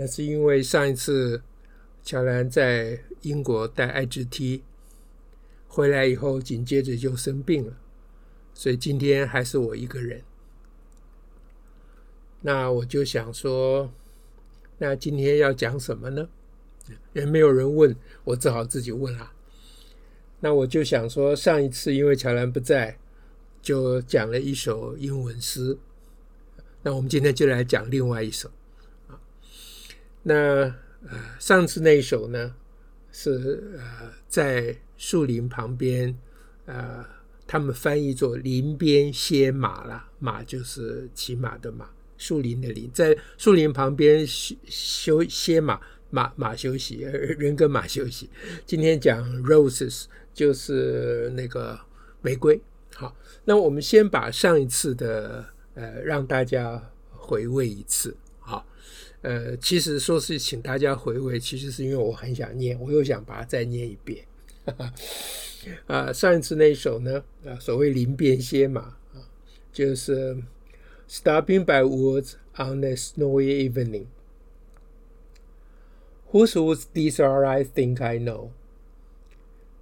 那是因为上一次乔兰在英国带 IGT 回来以后，紧接着就生病了，所以今天还是我一个人。那我就想说，那今天要讲什么呢？也没有人问，我只好自己问啊。那我就想说，上一次因为乔兰不在，就讲了一首英文诗。那我们今天就来讲另外一首。那呃，上次那一首呢，是呃在树林旁边，呃，他们翻译作“林边歇马”啦，马就是骑马的马，树林的林，在树林旁边休休歇马，马马休息，人跟马休息。今天讲 roses，就是那个玫瑰。好，那我们先把上一次的呃让大家回味一次。好呃，其实说是请大家回味，其实是因为我很想念，我又想把它再念一遍。啊、上一次那一首呢，啊、所谓林边歇马啊，就是 Stopping by woods on a snowy evening. Whose woods these are, I think I know.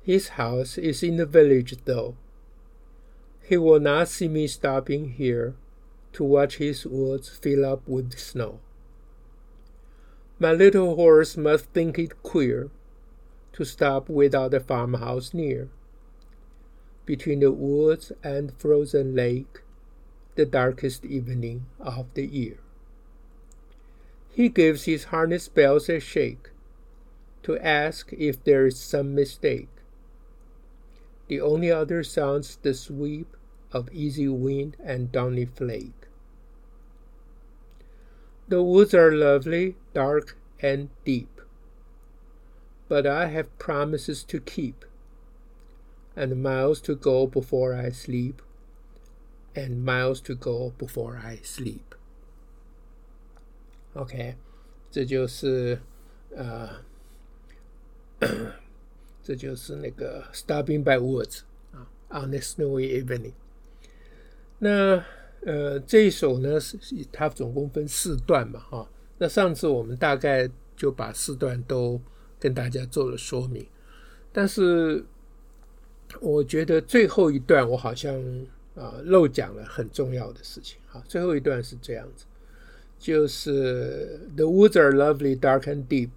His house is in the village, though. He will not see me stopping here to watch his woods fill up with snow. My little horse must think it queer to stop without a farmhouse near. Between the woods and frozen lake, the darkest evening of the year. He gives his harness bells a shake to ask if there is some mistake. The only other sounds the sweep of easy wind and downy flake. The woods are lovely, dark, and deep, but I have promises to keep, and miles to go before I sleep, and miles to go before I sleep. OK，这就是呃，这就是那个 Stopping by woods 啊，on a snowy evening。那呃，这一首呢是它总共分四段嘛，哈。 那上次我们大概就把四段都跟大家做了说明，但是我觉得最后一段我好像啊漏讲了很重要的事情。啊，最后一段是这样子，就是 The woods are lovely, dark and deep,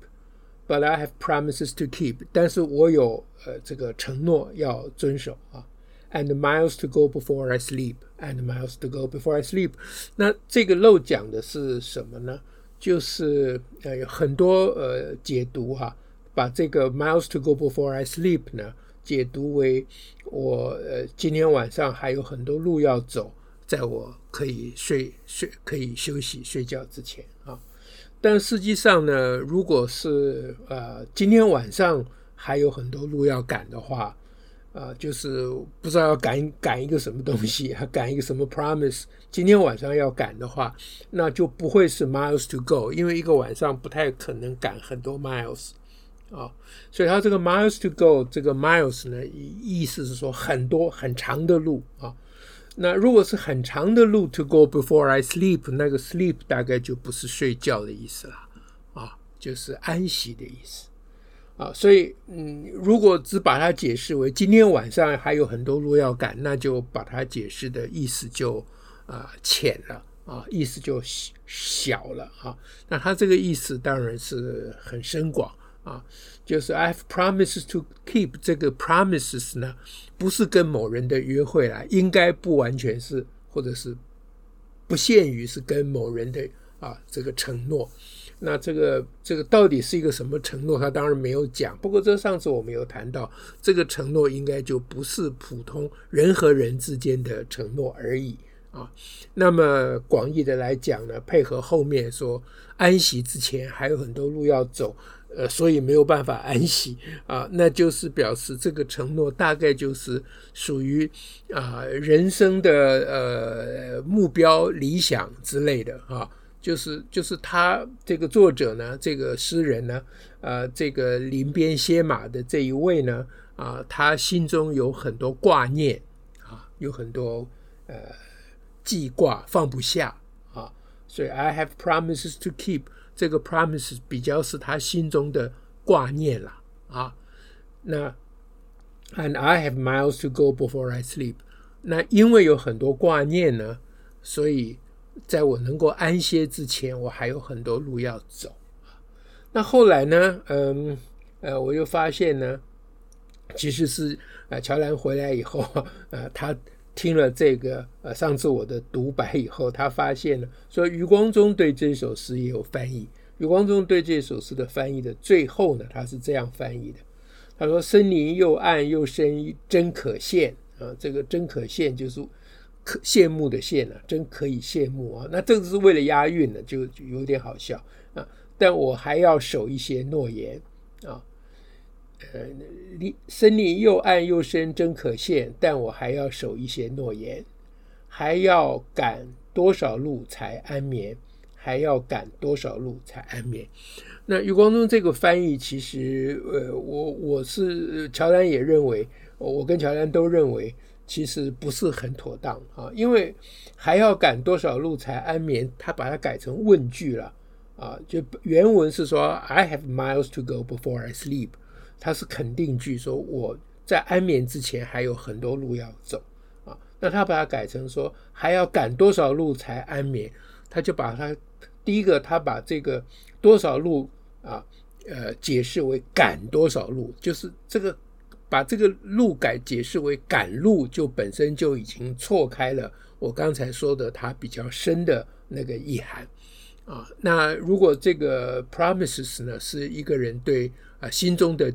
but I have promises to keep。但是我有呃这个承诺要遵守啊。And miles to go before I sleep. And miles to go before I sleep。那这个漏讲的是什么呢？就是呃有很多呃解读哈，把这个 miles to go before I sleep 呢解读为我呃今天晚上还有很多路要走，在我可以睡睡可以休息睡觉之前啊。但实际上呢，如果是呃今天晚上还有很多路要赶的话。啊、就是不知道要赶赶一个什么东西，还赶一个什么 promise。今天晚上要赶的话，那就不会是 miles to go，因为一个晚上不太可能赶很多 miles 啊、所以它这个 miles to go，这个 miles 呢，意思是说很多很长的路啊、那如果是很长的路 to go before I sleep，那个 sleep 大概就不是睡觉的意思了啊、就是安息的意思。啊，所以嗯，如果只把它解释为今天晚上还有很多路要赶，那就把它解释的意思就啊、浅了啊，意思就小了啊。那它这个意思当然是很深广啊，就是 I have promises to keep 这个 promises 呢，不是跟某人的约会啦，应该不完全是，或者是不限于是跟某人的啊这个承诺。那这个这个到底是一个什么承诺？他当然没有讲。不过这上次我们有谈到，这个承诺应该就不是普通人和人之间的承诺而已啊。那么广义的来讲呢，配合后面说安息之前还有很多路要走，呃，所以没有办法安息啊，那就是表示这个承诺大概就是属于啊人生的呃目标理想之类的啊。就是就是他这个作者呢，这个诗人呢，呃，这个林边歇马的这一位呢，啊、他心中有很多挂念啊，有很多呃记挂放不下啊，所以 I have promises to keep，这个 promise 比较是他心中的挂念了啊。那 And I have miles to go before I sleep，那因为有很多挂念呢，所以。在我能够安歇之前，我还有很多路要走。那后来呢？嗯，呃，我又发现呢，其实是呃，乔兰回来以后，呃，他听了这个呃上次我的独白以后，他发现了说，余光中对这首诗也有翻译。余光中对这首诗的翻译的最后呢，他是这样翻译的：他说，森林又暗又深，真可羡啊！这个真可羡就是。可羡慕的羡呢、啊，真可以羡慕啊！那这个是为了押韵呢，就，有点好笑啊。但我还要守一些诺言啊。呃，森林又暗又深，真可羡，但我还要守一些诺言。还要赶多少路才安眠？还要赶多少路才安眠？那余光中这个翻译，其实呃，我我是乔丹也认为，我跟乔丹都认为。其实不是很妥当啊，因为还要赶多少路才安眠？他把它改成问句了啊，就原文是说 I have miles to go before I sleep，它是肯定句，说我在安眠之前还有很多路要走啊。那他把它改成说还要赶多少路才安眠？他就把它第一个，他把这个多少路啊，呃，解释为赶多少路，就是这个。把这个路改解释为赶路，就本身就已经错开了我刚才说的它比较深的那个意涵啊。那如果这个 promises 呢是一个人对啊心中的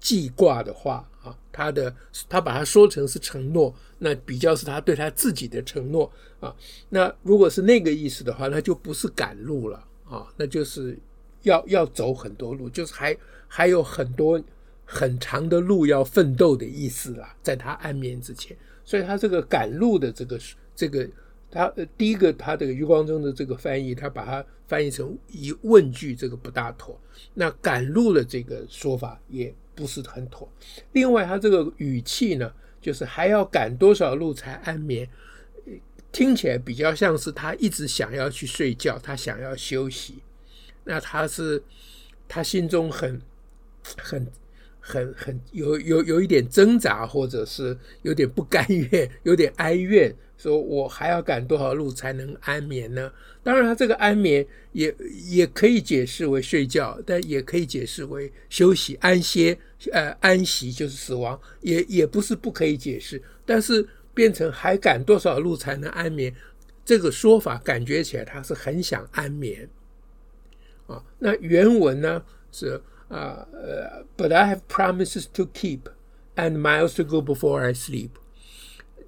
记挂的话啊，他的他把它说成是承诺，那比较是他对他自己的承诺啊。那如果是那个意思的话，那就不是赶路了啊，那就是要要走很多路，就是还还有很多。很长的路要奋斗的意思啦，在他安眠之前，所以他这个赶路的这个这个，他第一个他这个余光中的这个翻译，他把它翻译成疑问句，这个不大妥。那赶路的这个说法也不是很妥。另外，他这个语气呢，就是还要赶多少路才安眠，听起来比较像是他一直想要去睡觉，他想要休息。那他是他心中很 很。很很有有有一点挣扎，或者是有点不甘愿，有点哀怨，说我还要赶多少路才能安眠呢？当然，他这个安眠也也可以解释为睡觉，但也可以解释为休息、安歇。呃，安息就是死亡，也也不是不可以解释。但是变成还赶多少路才能安眠？这个说法感觉起来他是很想安眠啊。那原文呢是。啊呃 but I have promises to keep and miles to go before I sleep。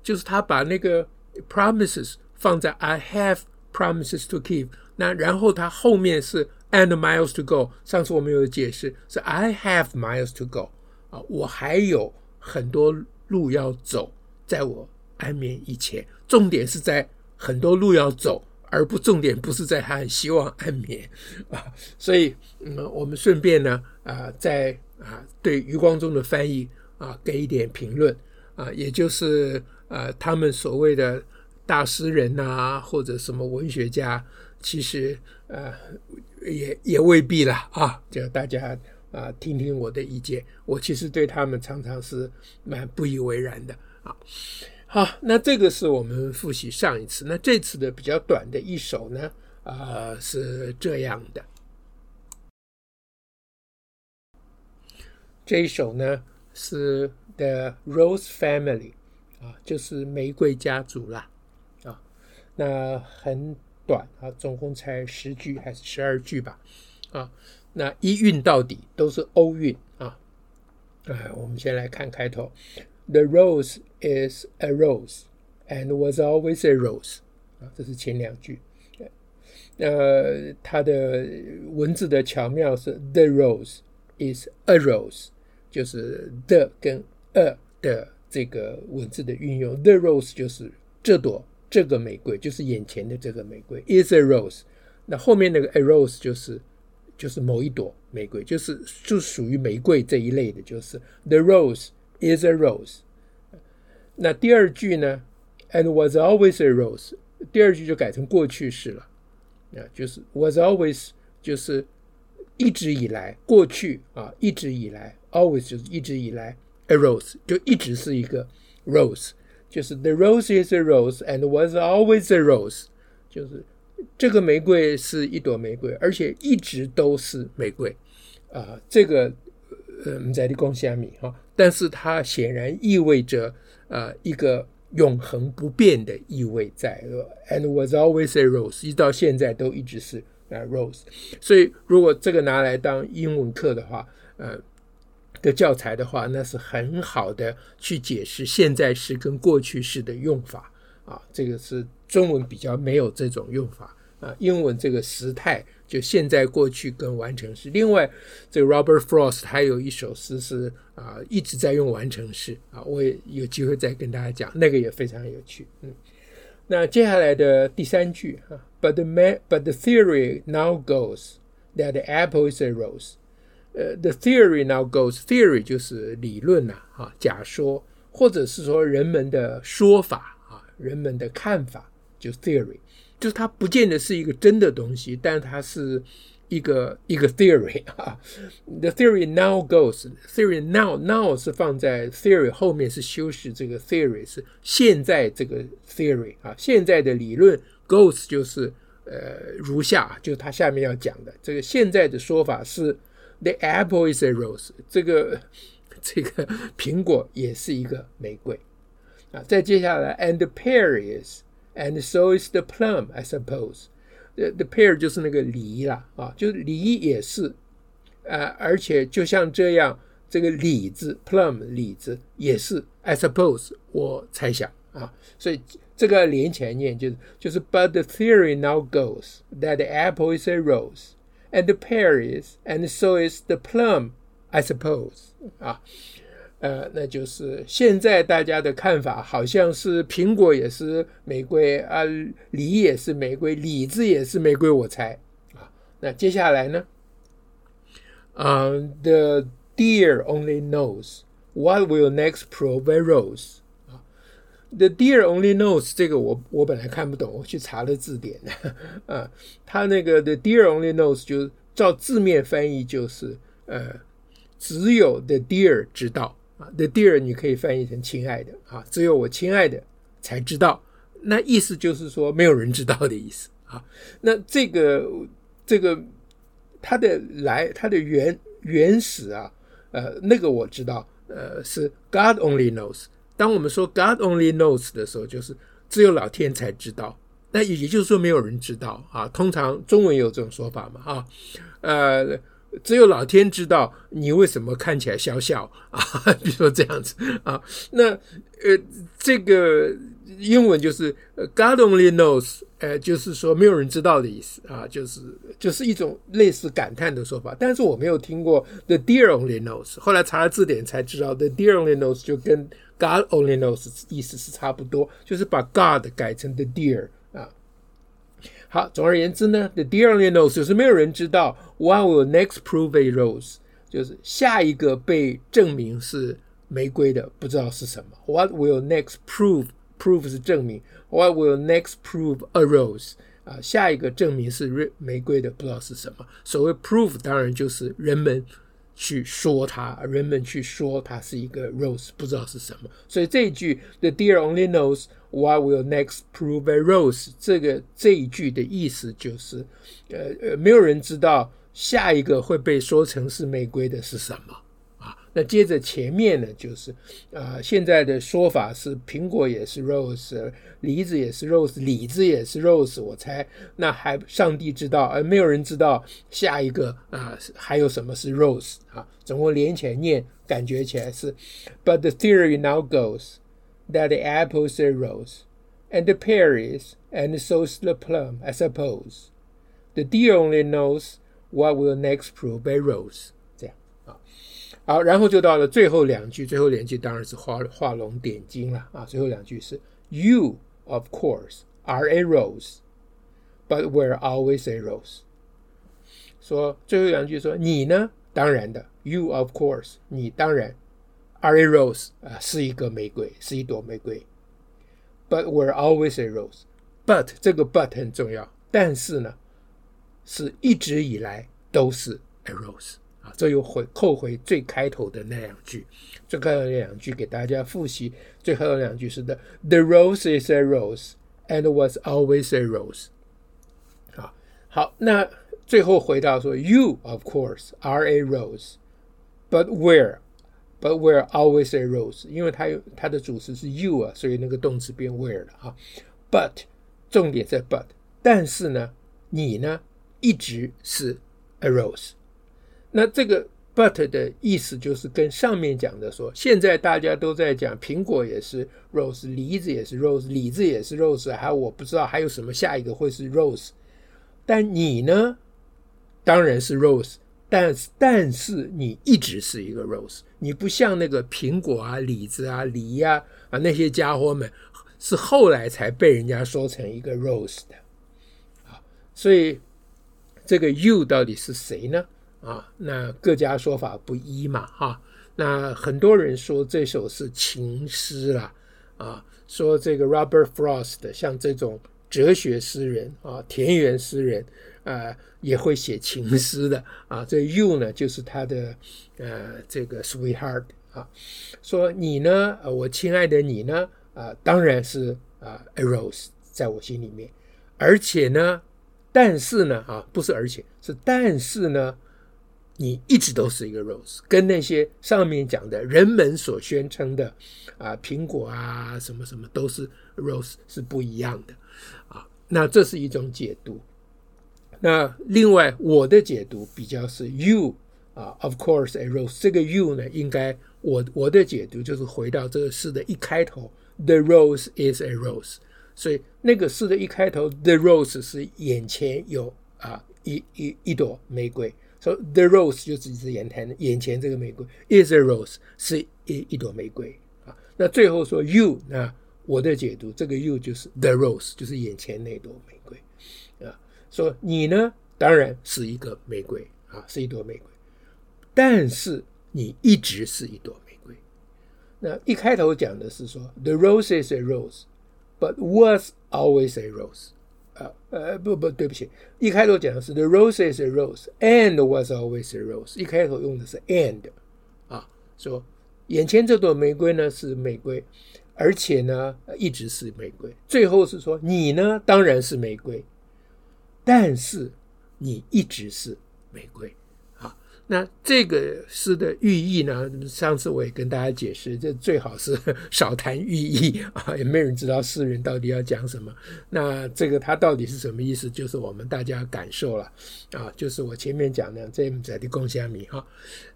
就是他把那个 promises 放在 I have promises to keep，那然后他后面是 and miles to go。上次我们有解释是 I have miles to go 啊，我还有很多路要走，在我安眠以前，重点是在很多路要走。而不重点不是在他希望 安眠啊，所以嗯，我们顺便呢啊，在啊对余光中的翻译啊给一点评论啊，也就是啊他们所谓的大诗人呐、或者什么文学家，其实呃也也未必了啊，就大家啊听听我的意见，我其实对他们常常是蛮不以为然的啊。好，那这个是我们复习上一次。那这次的比较短的一首呢，啊、呃，是这样的。这一首呢是 The Rose Family，啊，就是玫瑰家族啦，啊，那很短啊，总共才十句还是十二句吧，啊，那一韵到底都是欧韵啊。哎，我们先来看开头。The rose is a rose and was always a rose 啊，这是前两句。呃，它的文字的巧妙是 the rose is a rose，就是 the 跟 a 的这个文字的运用。the rose 就是这朵这个玫瑰，就是眼前的这个玫瑰 is a rose。那后面那个 a rose 就是就是某一朵玫瑰，就是就属于玫瑰这一类的，就是 the rose is a rose。那第二句呢，and was always a rose，第二句就改成过去式了。啊，就是 was always 就是一直以来过去啊，一直以来 always 就是一直以来 a rose 就一直是一个 rose，就是 the rose is a rose and was always a rose，就是这个玫瑰是一朵玫瑰，而且一直都是玫瑰啊。这个呃，我们在的贡献米哈，但是它显然意味着呃一个。永恒不变的意味在，and was always a rose，一到现在都一直是啊 rose。所以如果这个拿来当英文课的话，呃的教材的话，那是很好的去解释现在式跟过去式的用法啊。这个是中文比较没有这种用法啊，英文这个时态。就现在、过去跟完成式。另外，这个 Robert Frost 还有一首诗是啊一直在用完成式啊，我也有机会再跟大家讲，那个也非常有趣。嗯，那接下来的第三句啊，But the man, but the theory now goes that the apple is a rose。呃，the theory now goes theory 就是理论呐，啊，假说，或者是说人们的说法啊，人们的看法，就 theory。就是它不见得是一个真的东西，但它是一个一个 theory 啊。The theory now goes theory now now 是放在 theory 后面是修饰这个 theory 是现在这个 theory 啊，现在的理论 goes 就是呃如下，就是它下面要讲的这个现在的说法是 The apple is a rose，这个这个苹果也是一个玫瑰啊。再接下来 and the pear is。And so is the plum, I suppose. The the pear 就是那个梨啦，啊，就是梨也是，呃，而且就像这样，这个李子 plum 李子也是，I suppose 我猜想啊，所以这个连起来念就是就是 But the theory now goes that the apple is a rose, and the pear is, and so is the plum, I suppose 啊。 呃，那就是现在大家的看法，好像是苹果也是玫瑰啊，梨也是玫瑰，李子也是玫瑰，我猜啊。那接下来呢？啊、，the deer only knows what will next prove a rose 啊。The deer only knows 这个我我本来看不懂，我去查了字典啊。他那个 The deer only knows 就是照字面翻译就是呃，只有 The deer 知道。啊，the dear 你可以翻译成亲爱的啊，只有我亲爱的才知道，那意思就是说没有人知道的意思啊。那这个这个它的来它的原原始啊，呃，那个我知道，呃，是 God only knows。当我们说 God only knows 的时候，就是只有老天才知道，那也就是说没有人知道啊。通常中文有这种说法嘛，啊，呃。只有老天知道你为什么看起来笑笑 啊，比如说这样子啊，那呃，这个英文就是 God only knows，呃，就是说没有人知道的意思啊，就是就是一种类似感叹的说法。但是我没有听过 The dear only knows，后来查了字典才知道 The dear only knows 就跟 God only knows 意思是差不多，就是把 God 改成 The dear。好，总而言之呢，the dearly knows 就是没有人知道 what will next prove a rose，就是下一个被证明是玫瑰的，不知道是什么。What will next prove？prove 是证明。What will next prove a rose？啊，下一个证明是玫瑰的，不知道是什么。所谓 prove，当然就是人们去说它，人们去说它是一个 rose，不知道是什么。所以这一句 the deer only knows。What will next prove a rose？这个这一句的意思就是，呃呃，没有人知道下一个会被说成是玫瑰的是什么？那接着前面呢，就是啊、呃，现在的说法是苹果也是 rose，梨子也是 rose，李子也是 rose。我猜那还上帝知道，而没有人知道下一个啊、呃、还有什么是 rose 啊？总共连起来念，感觉起来是，But the theory now goes。That the apple is a rose, and the pears, and so is the plum, I suppose. The deer only knows what will next prove a rose。 好，然后就到了最后两句，最后两句当然是画画龙点睛了啊。最后两句是 You, of course, are a rose, but we're always a rose。说最后两句说你呢，当然的，You, of course，你当然 are a rose 啊，是一个玫瑰，是一朵玫瑰。But we're always a rose。But 这个 but 很重要，但是呢，是一直以来都是 a rose 啊。这又回扣回最开头的那两句，最开头两句给大家复习。最后两句是的：The rose is a rose and was always a rose。好，好，那最后回到说，You of course are a rose，but where？But where always a rose，因为它有它的主词是 you 啊，所以那个动词变 where 了啊。But 重点在 but，但是呢，你呢一直是 a rose。那这个 but 的意思就是跟上面讲的说，现在大家都在讲苹果也是 rose，梨子也是 rose，李子也是 rose，还有我不知道还有什么下一个会是 rose，但你呢，当然是 rose。但是，但是你一直是一个 rose，你不像那个苹果啊、李子啊、梨呀啊，啊那些家伙们，是后来才被人家说成一个 rose 的啊。所以这个 you 到底是谁呢？啊，那各家说法不一嘛，哈。那很多人说这首是情诗啦，啊，说这个 Robert Frost 像这种哲学诗人啊、田园诗人。啊，也会写情诗的啊。这 you 呢，就是他的呃这个 sweetheart 啊。说你呢，我亲爱的你呢，啊，当然是啊 a rose 在我心里面。而且呢，但是呢，啊，不是而且是但是呢，你一直都是一个 rose，跟那些上面讲的人们所宣称的啊苹果啊什么什么都是 rose 是不一样的啊。那这是一种解读。那另外，我的解读比较是 you 啊，of course a rose。这个 you 呢，应该我我的解读就是回到这个诗的一开头，the rose is a rose。所以那个诗的一开头，the rose 是眼前有啊一一一朵玫瑰，so the rose 就只是眼前眼前这个玫瑰 is a rose 是一一朵玫瑰啊。那最后说 you，那我的解读，这个 you 就是 the rose，就是眼前那朵玫瑰啊。说你呢，当然是一个玫瑰啊，是一朵玫瑰，但是你一直是一朵玫瑰。那一开头讲的是说，The rose is a rose, but was always a rose。呃，呃，不不，对不起，一开头讲的是 The rose is a rose and was always a rose。一开头用的是 and，啊，说眼前这朵玫瑰呢是玫瑰，而且呢一直是玫瑰。最后是说你呢，当然是玫瑰。但是你一直是玫瑰，那这个诗的寓意呢？上次我也跟大家解释，这最好是少谈寓意啊，也没人知道诗人到底要讲什么。那这个它到底是什么意思？就是我们大家感受了啊，就是我前面讲的这么在的共虾米哈。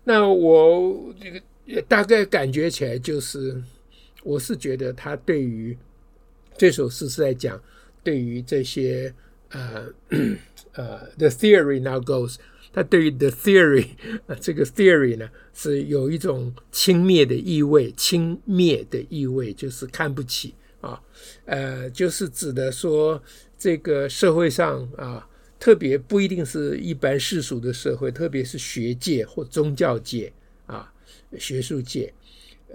那我这个大概感觉起来就是，我是觉得他对于这首诗是在讲对于这些。呃呃，the theory now goes，他对于 the theory，啊，这个 theory 呢是有一种轻蔑的意味，轻蔑的意味就是看不起啊，呃，就是指的说这个社会上啊，特别不一定是一般世俗的社会，特别是学界或宗教界啊，学术界，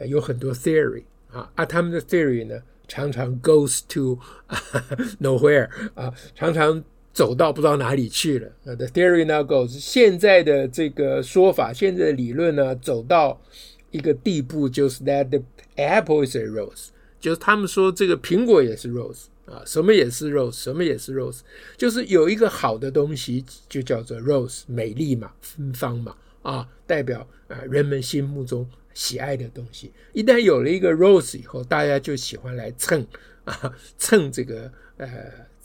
有很多 theory 啊，啊，他们的 theory 呢。常常 goes to nowhere 啊，常常走到不知道哪里去了。The theory now goes，现在的这个说法，现在的理论呢，走到一个地步，就是 that the apple is a rose，就是他们说这个苹果也是 rose 啊，什么也是 rose，什么也是 rose，就是有一个好的东西就叫做 rose，美丽嘛，芬芳嘛，啊，代表啊人们心目中。喜爱的东西，一旦有了一个 rose 以后，大家就喜欢来蹭啊，蹭这个呃，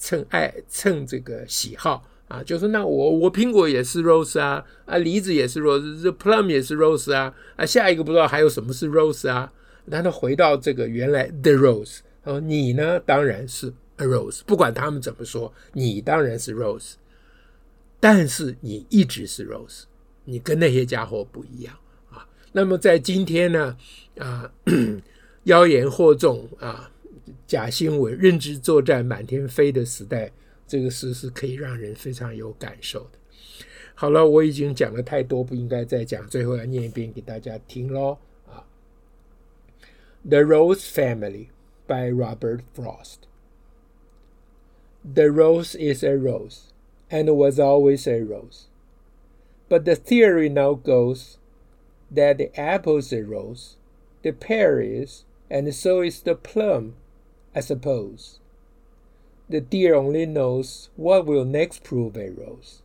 蹭爱，蹭这个喜好啊，就是那我我苹果也是 rose 啊，啊梨子也是 rose，这 plum 也是 rose 啊，啊下一个不知道还有什么是 rose 啊，然后回到这个原来 the rose 他说，你呢，当然是 a rose，不管他们怎么说，你当然是 rose，但是你一直是 rose，你跟那些家伙不一样啊。那么在今天呢，啊，妖言惑众啊，假新闻、认知作战满天飞的时代，这个诗是可以让人非常有感受的。好了，我已经讲了太多，不应该再讲，最后要念一遍给大家听喽啊，《The Rose Family》。by Robert Frost. The rose is a rose, and was always a rose. But the theory now goes that the apple's a rose, the pear is, and so is the plum, I suppose. The deer only knows what will next prove a rose.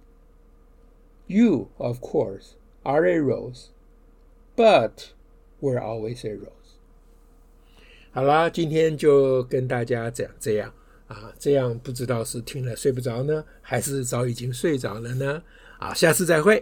You, of course, are a rose, but we're always a rose. 好啦，今天就跟大家讲这样啊，这样不知道是听了睡不着呢，还是早已经睡着了呢？啊，下次再会。